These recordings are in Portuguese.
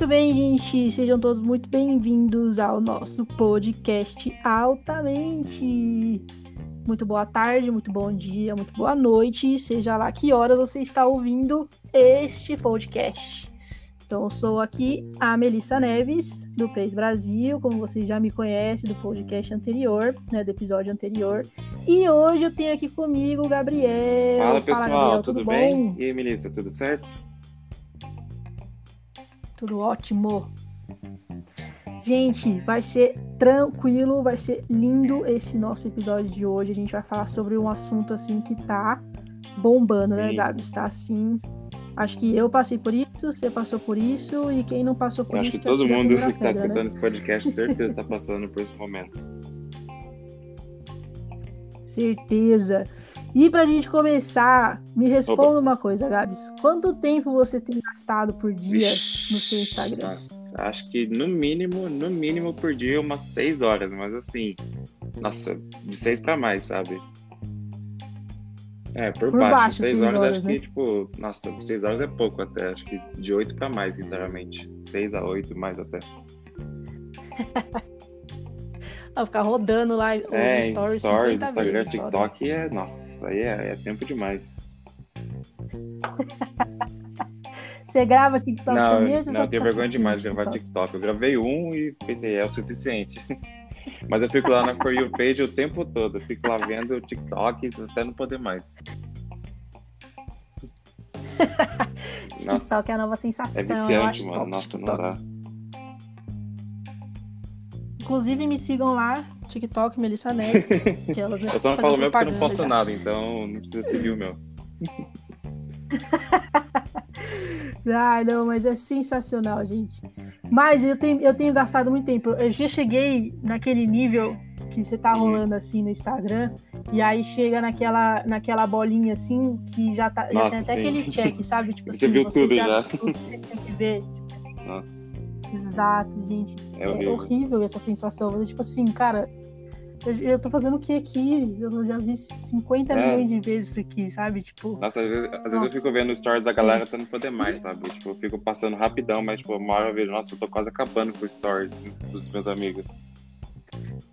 Muito bem, gente. Sejam todos muito bem-vindos ao nosso podcast Altamente. Muito boa tarde, muito bom dia, muito boa noite, seja lá que horas você está ouvindo este podcast. Então, eu sou aqui a Melissa Neves, do PES Brasil, como vocês já me conhecem do podcast anterior, né, do episódio anterior. E hoje eu tenho aqui comigo o Gabriel. Fala, pessoal, Fala, Gabriel, tudo, tudo bem? E aí, Melissa, tudo certo? Tudo ótimo. Gente, vai ser tranquilo, vai ser lindo esse nosso episódio de hoje. A gente vai falar sobre um assunto assim que tá bombando, né, Sim. né, Gabi? Está assim. Acho que eu passei por isso, você passou por isso, e quem não passou por eu isso. Acho que todo mundo que está escutando né? esse podcast, certeza está passando por esse momento. Certeza. E pra gente começar, me responda Opa. uma coisa, Gabs. Quanto tempo você tem gastado por dia Vixe, no seu Instagram? Nossa, acho que no mínimo, no mínimo por dia umas seis horas, mas assim, nossa, de seis para mais, sabe? É, por, por baixo. baixo. Seis, horas, horas, acho né? que, tipo, nossa, seis horas é pouco até. Acho que de oito para mais, sinceramente. Seis a oito, mais até. Ficar rodando lá os é, stories. Stories, Instagram, vezes, TikTok é. Nossa, aí é, é tempo demais. Você grava TikTok não, também? Ou não, eu tenho vergonha demais de gravar TikTok. Eu gravei um e pensei, é o suficiente. Mas eu fico lá na For You page o tempo todo. Eu fico lá vendo o TikTok até não poder mais. TikTok é a nova sensação. É viciante, mano. Nossa, TikTok. não dá. Inclusive, me sigam lá, TikTok, Melissa Neves. que elas, eu só não falo meu porque eu não posto já. nada, então não precisa seguir o meu. ah, não, mas é sensacional, gente. Mas eu tenho, eu tenho gastado muito tempo. Eu já cheguei naquele nível que você tá rolando assim no Instagram, e aí chega naquela, naquela bolinha assim, que já, tá, Nossa, já tem até sim. aquele check, sabe? Tipo você assim, viu você tudo já. já. Tudo que tem que ver. Tipo... Nossa. Exato, gente. É, é horrível. horrível essa sensação. Tipo assim, cara, eu, eu tô fazendo o que aqui? Eu já vi 50 é. milhões de vezes isso aqui, sabe? Tipo. Nossa, às vezes, às vezes eu fico vendo o story da galera não poder mais, sabe? Tipo, eu fico passando rapidão, mas, tipo, uma hora eu vejo, nossa, eu tô quase acabando com o story dos meus amigos.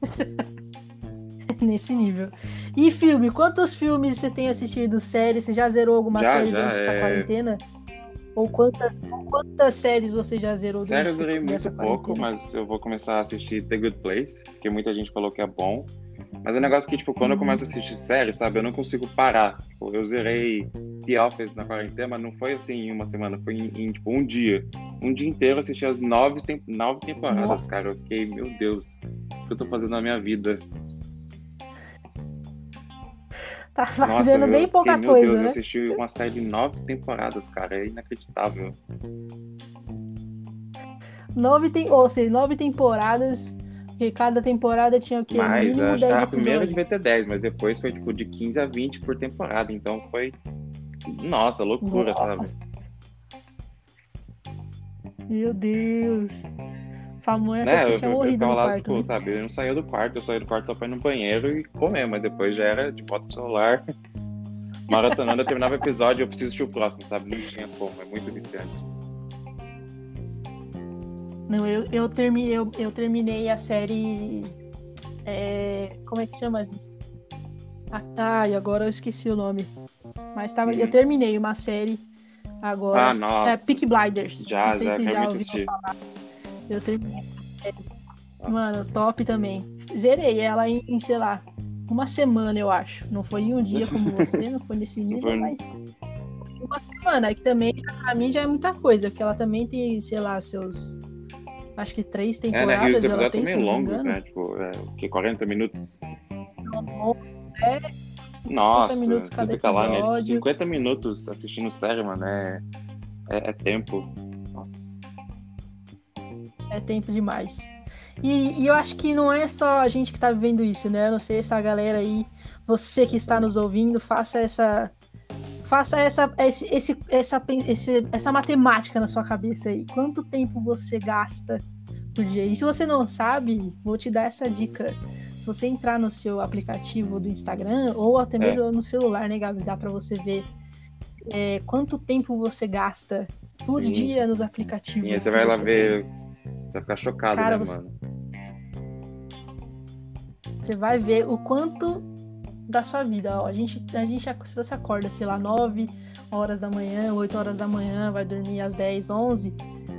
Nesse nível. E filme? Quantos filmes você tem assistido? Série? Você já zerou alguma já, série já, durante é... essa quarentena? Ou quantas, quantas séries você já zerou? Sério, eu durei muito pouco, mas eu vou começar a assistir The Good Place, que muita gente falou que é bom. Mas é um negócio que, tipo, quando eu começo a assistir série, sabe, eu não consigo parar. Tipo, eu zerei The Office na quarentena, mas não foi assim em uma semana, foi em, em tipo, um dia. Um dia inteiro eu assisti as nove, nove temporadas, Nossa. cara. Eu fiquei, meu Deus, o que eu tô fazendo na minha vida? Tá fazendo Nossa, bem pouca fiquei, coisa. Meu Deus, né? eu assisti uma série de nove temporadas, cara. É inacreditável. Nove tem, ou seja, nove temporadas. Porque cada temporada tinha o quê? Mais, a, a primeira devia ter 10, mas depois foi tipo de 15 a 20 por temporada. Então foi. Nossa, loucura, Nossa. sabe? Meu Deus. Famosa né, que você tinha morrido eu no lá, quarto. Tipo, né? sabe, eu não saía do quarto, eu saía do quarto só pra ir no banheiro e comer, mas depois já era de bota celular. Maratonando, eu terminava o episódio eu preciso assistir o próximo, sabe? Não tinha como, é muito viciante. Não, eu, eu, termi, eu, eu terminei a série. É, como é que chama? Ah, e agora eu esqueci o nome. Mas tava, hum. eu terminei uma série agora. Ah, nossa. É Peak Blinders. Já, já, se já ouviram falar. Eu terminei. Mano, top também. Zerei ela em, sei lá, uma semana, eu acho. Não foi em um dia como você, não foi nesse nível, mas. Uma semana, que também, pra mim, já é muita coisa, porque ela também tem, sei lá, seus. Acho que três temporadas. É, né? E os episódios são meio longos, né? Tipo, é, o que? 40 minutos? É. Nossa, minutos cada você fica episódio. lá, né? 50 minutos assistindo série, mano, é, é, é tempo. É tempo demais. E, e, eu acho que não é só a gente que tá vivendo isso, né? Eu não sei essa galera aí, você que está nos ouvindo, faça essa. Faça essa, esse, esse, essa, esse, essa matemática na sua cabeça aí. Quanto tempo você gasta por dia? E se você não sabe, vou te dar essa dica. Se você entrar no seu aplicativo do Instagram, ou até mesmo é. no celular, né, Gabs? Dá pra você ver é, quanto tempo você gasta por Sim. dia nos aplicativos. Sim, você vai lá ver, tem. Vai ficar chocado, Cara, né, você... mano? Você vai ver o quanto da sua vida. Ó, a gente, a gente, se você acorda, sei lá, 9 horas da manhã, 8 horas da manhã, vai dormir às 10, 11,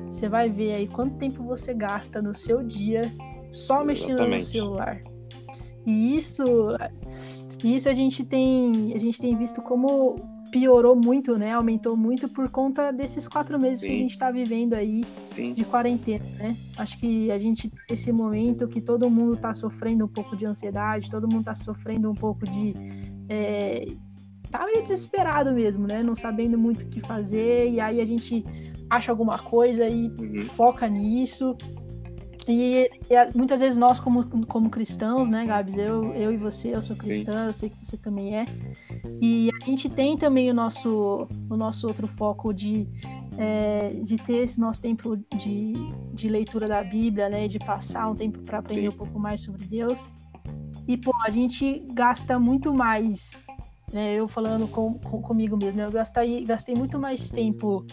você vai ver aí quanto tempo você gasta no seu dia só mexendo Exatamente. no celular. E isso, isso a gente tem, a gente tem visto como piorou muito, né? Aumentou muito por conta desses quatro meses Sim. que a gente está vivendo aí Sim. de quarentena, né? Acho que a gente esse momento que todo mundo está sofrendo um pouco de ansiedade, todo mundo está sofrendo um pouco de é, tá meio desesperado mesmo, né? Não sabendo muito o que fazer e aí a gente acha alguma coisa e uhum. foca nisso e, e, muitas vezes nós, como, como cristãos, né, Gabs? Eu, eu e você, eu sou cristã, eu sei que você também é. E a gente tem também o nosso, o nosso outro foco de, é, de ter esse nosso tempo de, de leitura da Bíblia, né? De passar um tempo para aprender Sim. um pouco mais sobre Deus. E, pô, a gente gasta muito mais, né, eu falando com, com, comigo mesmo, eu gastei, gastei muito mais tempo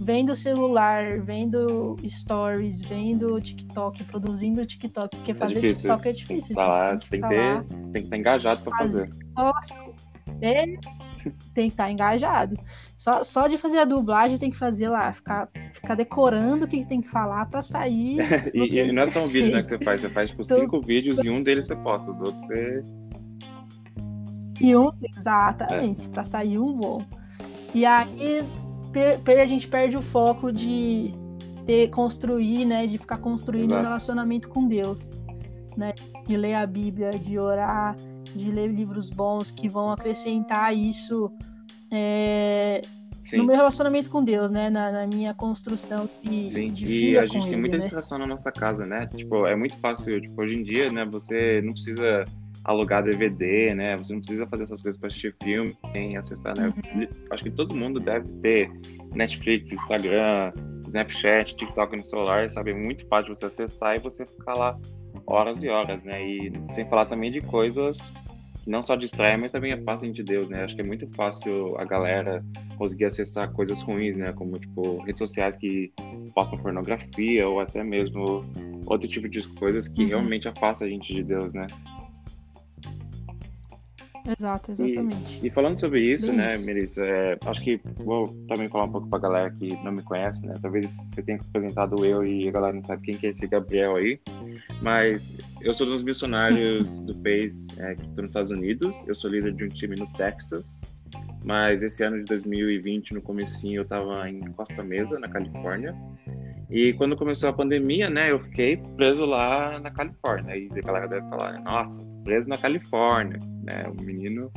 vendo celular, vendo stories, vendo TikTok, produzindo TikTok, porque é fazer é TikTok é difícil. Tá tem, que tem, que ter, tem que estar engajado para fazer. É, tem que estar engajado. Só, só de fazer a dublagem tem que fazer lá, ficar, ficar decorando o que tem que falar para sair. e, e, não é só um vídeo né, que você faz, você faz tipo cinco vídeos e um deles você posta, os outros você. E um, exatamente, é. para sair um bom. E aí a gente perde o foco de ter, construir, né? De ficar construindo Exato. um relacionamento com Deus, né? De ler a Bíblia, de orar, de ler livros bons que vão acrescentar isso é, no meu relacionamento com Deus, né? Na, na minha construção de, Sim. de E a gente tem muita né? distração na nossa casa, né? Tipo, é muito fácil, tipo, hoje em dia, né? Você não precisa alugar DVD, né? Você não precisa fazer essas coisas para assistir filme, nem acessar, né? Uhum. Acho que todo mundo deve ter Netflix, Instagram, Snapchat, TikTok no celular, sabe? É muito fácil você acessar e você ficar lá horas e horas, né? E sem falar também de coisas que não só distraem, mas também afastam de Deus, né? Acho que é muito fácil a galera conseguir acessar coisas ruins, né? Como, tipo, redes sociais que postam pornografia ou até mesmo outro tipo de coisas que uhum. realmente afastam a gente de Deus, né? Exato, exatamente. E, e falando sobre isso, Bem né, isso. Melissa, é, acho que vou também falar um pouco para a galera que não me conhece, né? Talvez você tenha apresentado eu e a galera não sabe quem que é esse Gabriel aí, mas eu sou dos missionários do PACE é, que estou nos Estados Unidos, eu sou líder de um time no Texas, mas esse ano de 2020, no comecinho, eu estava em Costa Mesa, na Califórnia, e quando começou a pandemia, né, eu fiquei preso lá na Califórnia. E a galera deve falar, nossa, preso na Califórnia, né? O menino,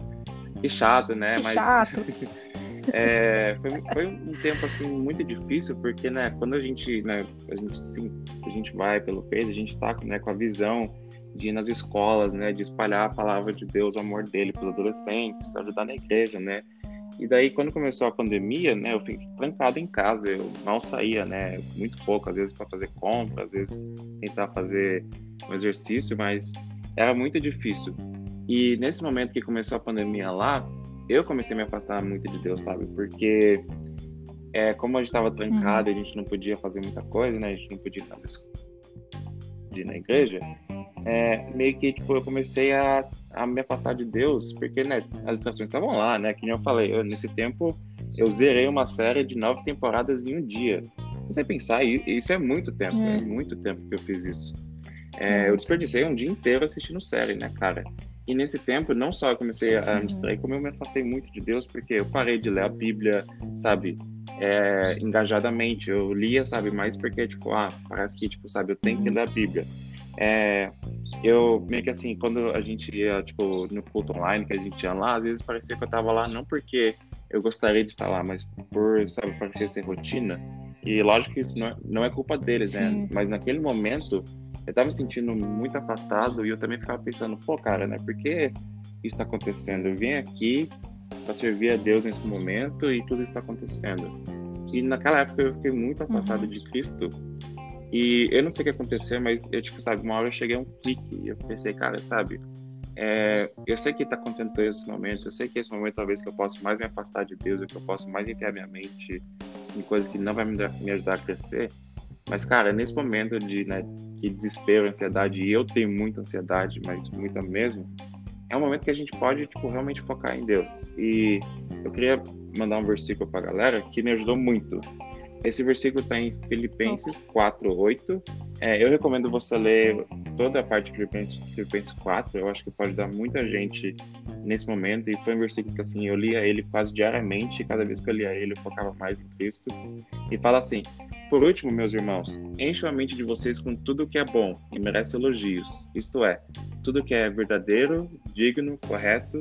que chato, né? Que Mas, chato. é, foi, foi, um tempo assim muito difícil porque, né? Quando a gente, né? A gente, sim, a gente vai pelo peito, a gente está né, com a visão de ir nas escolas, né? De espalhar a palavra de Deus, o amor dele para os adolescentes, ajudar na igreja, né? E daí, quando começou a pandemia, né, eu fiquei trancado em casa, eu mal saía, né, muito pouco, às vezes para fazer compra, às vezes tentar fazer um exercício, mas era muito difícil. E nesse momento que começou a pandemia lá, eu comecei a me afastar muito de Deus, sabe? Porque é, como a gente estava trancado, uhum. a gente não podia fazer muita coisa, né? A gente não podia fazer ir na igreja. É, meio que tipo eu comecei a, a me afastar de Deus, porque né, as estações estavam lá, né? Que nem eu falei, eu, nesse tempo eu zerei uma série de nove temporadas em um dia. Você pensar, isso é muito tempo, é, é muito tempo que eu fiz isso. É, eu desperdicei um dia inteiro assistindo série, né, cara? E nesse tempo, não só eu comecei a me distrair, como eu me afastei muito de Deus, porque eu parei de ler a Bíblia, sabe, é, engajadamente. Eu lia, sabe, mais porque, tipo, ah, parece que, tipo, sabe, eu tenho que ler a Bíblia. É, eu, meio que assim, quando a gente ia, tipo, no culto online que a gente ia lá, às vezes parecia que eu tava lá não porque eu gostaria de estar lá, mas por, sabe, parecia ser rotina. E lógico que isso não é, não é culpa deles, né? Sim. Mas naquele momento, eu tava me sentindo muito afastado e eu também ficava pensando, pô, cara, né? Por que isso tá acontecendo? Eu vim aqui para servir a Deus nesse momento e tudo está acontecendo. E naquela época eu fiquei muito afastado uhum. de Cristo. E eu não sei o que aconteceu, mas eu, tipo, sabe, uma hora eu cheguei a um clique e eu pensei, cara, sabe, é, eu sei que está acontecendo todo esse momento, eu sei que esse momento talvez que eu possa mais me afastar de Deus, que eu possa mais enfiar minha mente em coisas que não vai me, me ajudar a crescer. Mas, cara, nesse momento de né, que desespero, ansiedade, e eu tenho muita ansiedade, mas muita mesmo, é um momento que a gente pode, tipo, realmente focar em Deus. E eu queria mandar um versículo para galera que me ajudou muito. Esse versículo está em Filipenses 4, 8. É, eu recomendo você ler toda a parte de Filipenses, Filipenses 4. Eu acho que pode dar muita gente nesse momento. E foi um versículo que assim, eu lia ele quase diariamente. Cada vez que eu lia ele, eu focava mais em Cristo. E fala assim: Por último, meus irmãos, encham a mente de vocês com tudo que é bom e merece elogios. Isto é, tudo que é verdadeiro, digno, correto,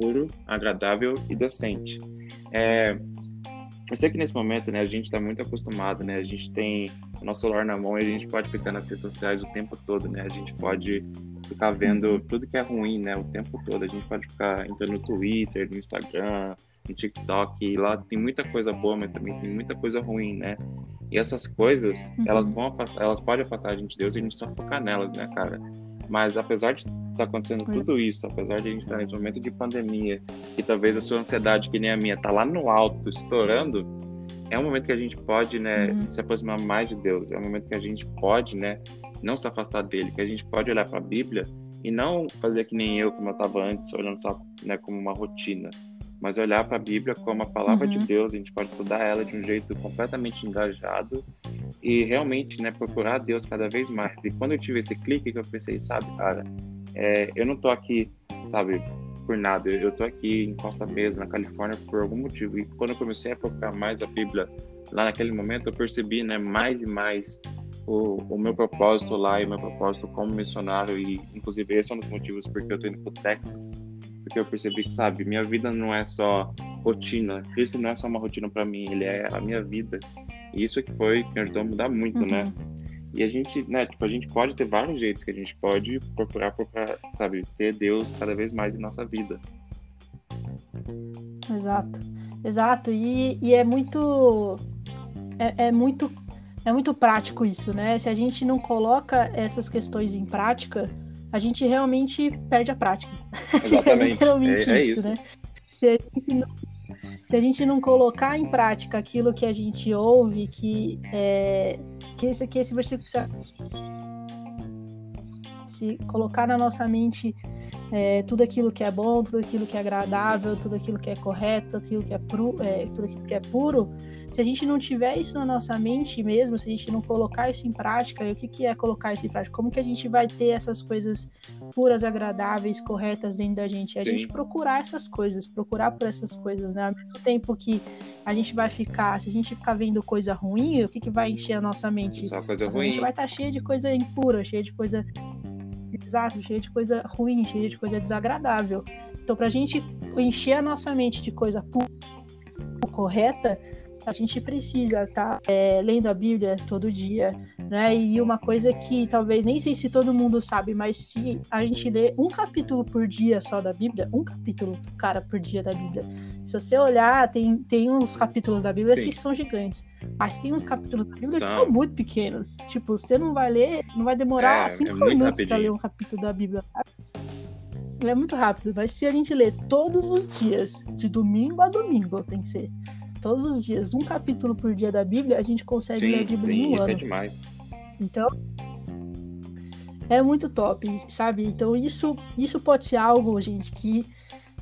puro, agradável e decente. É, eu sei que nesse momento, né, a gente está muito acostumado, né? A gente tem o nosso celular na mão e a gente pode ficar nas redes sociais o tempo todo, né? A gente pode ficar vendo uhum. tudo que é ruim, né, o tempo todo. A gente pode ficar entrando no Twitter, no Instagram, no TikTok, e lá tem muita coisa boa, mas também tem muita coisa ruim, né? E essas coisas, uhum. elas vão afastar, elas podem afastar a gente de Deus e a gente só focar nelas, né, cara? Mas apesar de estar tá acontecendo tudo isso, apesar de a gente estar nesse momento de pandemia, e talvez a sua ansiedade, que nem a minha, tá lá no alto, estourando, é um momento que a gente pode, né, uhum. se aproximar mais de Deus. É um momento que a gente pode, né, não se afastar dele, que a gente pode olhar para a Bíblia e não fazer que nem eu, como eu estava antes, olhando só, né, como uma rotina, mas olhar para a Bíblia como a palavra uhum. de Deus. A gente pode estudar ela de um jeito completamente engajado e realmente, né, procurar Deus cada vez mais. E quando eu tive esse clique que eu pensei, sabe, cara, é, eu não tô aqui, sabe, por nada. Eu, eu tô aqui em Costa Mesa, na Califórnia, por algum motivo. E quando eu comecei a procurar mais a Bíblia, lá naquele momento, eu percebi, né, mais e mais o, o meu propósito lá e o meu propósito como missionário. E, inclusive, esse é um dos motivos porque eu tô indo pro Texas. Porque eu percebi que, sabe, minha vida não é só rotina. Isso não é só uma rotina para mim, ele é a minha vida. E isso é que foi que me ajudou a mudar muito, né? uhum. né? E a gente, né, tipo, a gente pode ter vários jeitos que a gente pode procurar, procurar, sabe, ter Deus cada vez mais em nossa vida. Exato, exato. E, e é muito, é, é muito, é muito prático isso, né? Se a gente não coloca essas questões em prática, a gente realmente perde a prática. Exatamente. é literalmente é, é isso, isso, né? Se a gente não se a gente não colocar em prática aquilo que a gente ouve, que é, que esse, que esse versículo se colocar na nossa mente é, tudo aquilo que é bom, tudo aquilo que é agradável, tudo aquilo que é correto, tudo aquilo que é, pru, é, tudo aquilo que é puro, se a gente não tiver isso na nossa mente mesmo, se a gente não colocar isso em prática, e o que, que é colocar isso em prática? Como que a gente vai ter essas coisas puras, agradáveis, corretas dentro da gente? A Sim. gente procurar essas coisas, procurar por essas coisas, né? Ao mesmo tempo que a gente vai ficar, se a gente ficar vendo coisa ruim, o que, que vai encher a nossa mente? Só coisa ruim. A gente vai estar tá cheia de coisa impura, cheia de coisa cheia de coisa ruim, cheia de coisa desagradável. Então, para a gente encher a nossa mente de coisa correta, a gente precisa estar tá, é, lendo a Bíblia todo dia, né? E uma coisa que talvez nem sei se todo mundo sabe, mas se a gente lê um capítulo por dia só da Bíblia, um capítulo, cara, por dia da Bíblia. Se você olhar, tem, tem uns capítulos da Bíblia Sim. que são gigantes, mas tem uns capítulos da Bíblia são. que são muito pequenos. Tipo, você não vai ler, não vai demorar é, cinco é minutos para ler um capítulo da Bíblia. É muito rápido, mas se a gente ler todos os dias, de domingo a domingo, tem que ser todos os dias, um capítulo por dia da Bíblia, a gente consegue sim, ler a Bíblia sim, em um isso é ano. É demais. Então, é muito top, sabe? Então, isso, isso pode ser algo, gente, que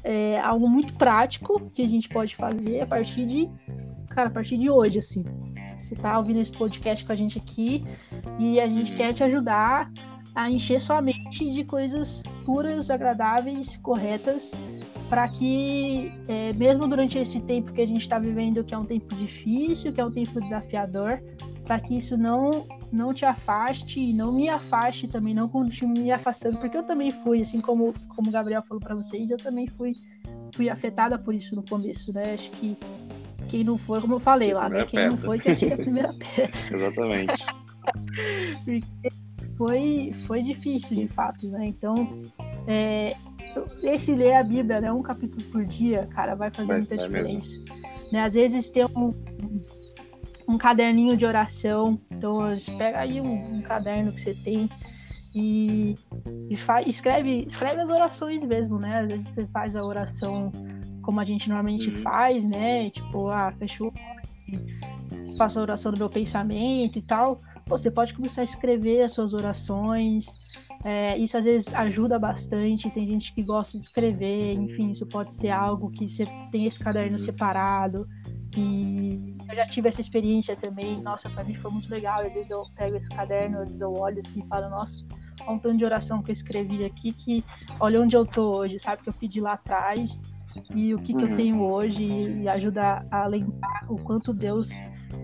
é algo muito prático que a gente pode fazer a partir de, cara, a partir de hoje, assim. Você tá ouvindo esse podcast com a gente aqui e a gente uhum. quer te ajudar a encher sua mente de coisas puras, agradáveis, corretas, para que, é, mesmo durante esse tempo que a gente está vivendo, que é um tempo difícil, que é um tempo desafiador, para que isso não não te afaste e não me afaste também, não continue me afastando, porque eu também fui, assim como, como o Gabriel falou para vocês, eu também fui, fui afetada por isso no começo, né? Acho que quem não foi, como eu falei lá, né? Quem pedra. não foi, que atira a primeira pedra. Exatamente. foi, foi difícil, de fato, né? Então, é, esse ler a Bíblia, né, um capítulo por dia, cara, vai fazer vai, muita vai diferença. Né? Às vezes tem um, um caderninho de oração, então pega aí um, um caderno que você tem e, e faz, escreve, escreve as orações mesmo, né? Às vezes você faz a oração como a gente normalmente uhum. faz, né? Tipo, ah, fechou, faço a oração do meu pensamento e tal. Você pode começar a escrever as suas orações. É, isso às vezes ajuda bastante. Tem gente que gosta de escrever, enfim, isso pode ser algo que você tem esse caderno uhum. separado. E eu já tive essa experiência também. Nossa, para mim foi muito legal. Às vezes eu pego esse caderno, às vezes eu olho assim e falo, nossa, olha um tanto de oração que eu escrevi aqui, que olha onde eu tô hoje, sabe? Que eu pedi lá atrás e o que, uhum. que eu uhum. tenho hoje e ajuda a lembrar o quanto Deus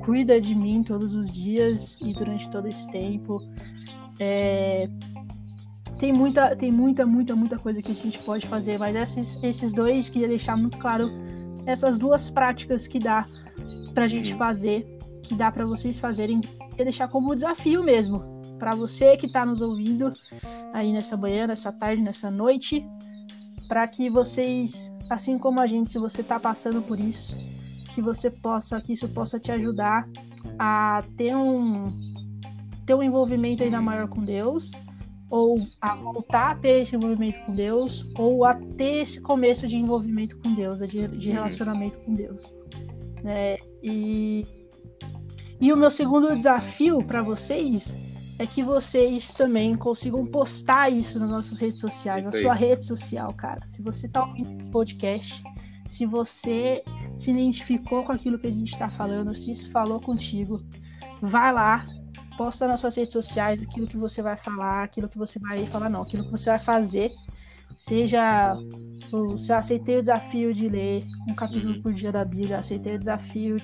cuida de mim todos os dias e durante todo esse tempo. É... Tem muita, tem muita, muita, muita coisa que a gente pode fazer, mas esses, esses dois queria deixar muito claro essas duas práticas que dá pra gente fazer, que dá para vocês fazerem, e deixar como desafio mesmo, para você que está nos ouvindo aí nessa manhã, nessa tarde, nessa noite, para que vocês, assim como a gente, se você está passando por isso, que você possa, que isso possa te ajudar a ter um ter um envolvimento ainda maior com Deus, ou a voltar a ter esse envolvimento com Deus, ou a ter esse começo de envolvimento com Deus, de, de uhum. relacionamento com Deus. É, e, e o meu segundo desafio para vocês é que vocês também consigam postar isso nas nossas redes sociais, isso na sua rede social, cara. Se você está ouvindo o podcast, se você se identificou com aquilo que a gente está falando, se isso falou contigo, vai lá, posta nas suas redes sociais aquilo que você vai falar, aquilo que você vai falar, não, aquilo que você vai fazer. Seja, se aceitei o desafio de ler um capítulo uhum. por dia da Bíblia, aceitei o desafio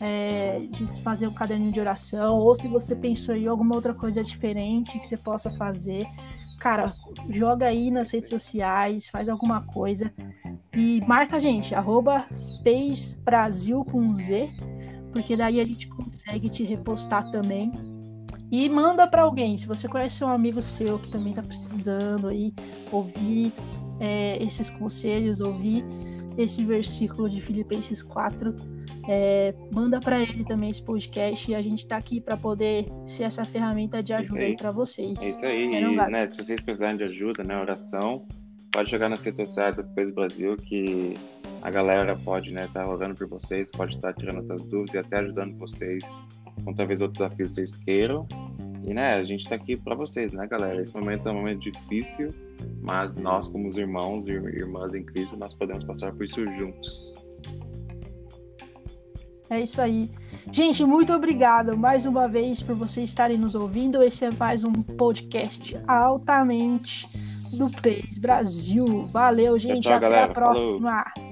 é, de fazer um caderninho de oração, ou se você pensou em alguma outra coisa diferente que você possa fazer, cara, joga aí nas redes sociais, faz alguma coisa e marca a gente, arroba Brasil com Z, porque daí a gente consegue te repostar também. E manda para alguém, se você conhece um amigo seu que também está precisando aí ouvir é, esses conselhos, ouvir esse versículo de Filipenses 4, é, manda para ele também esse podcast e a gente está aqui para poder ser essa ferramenta de ajuda para vocês. Isso aí, e, né, se vocês precisarem de ajuda, né, oração, pode jogar nas redes sociais do Peso Brasil que a galera pode estar né, tá orando por vocês, pode estar tá tirando outras dúvidas e até ajudando vocês com talvez outros desafios vocês queiram. E né, a gente está aqui para vocês, né, galera? Esse momento é um momento difícil, mas nós, como os irmãos e irmãs em Cristo, nós podemos passar por isso juntos. É isso aí. Gente, muito obrigado mais uma vez por vocês estarem nos ouvindo. Esse é mais um podcast altamente do PES Brasil. Valeu, gente. Tchau, tchau, Até galera. a próxima. Falou.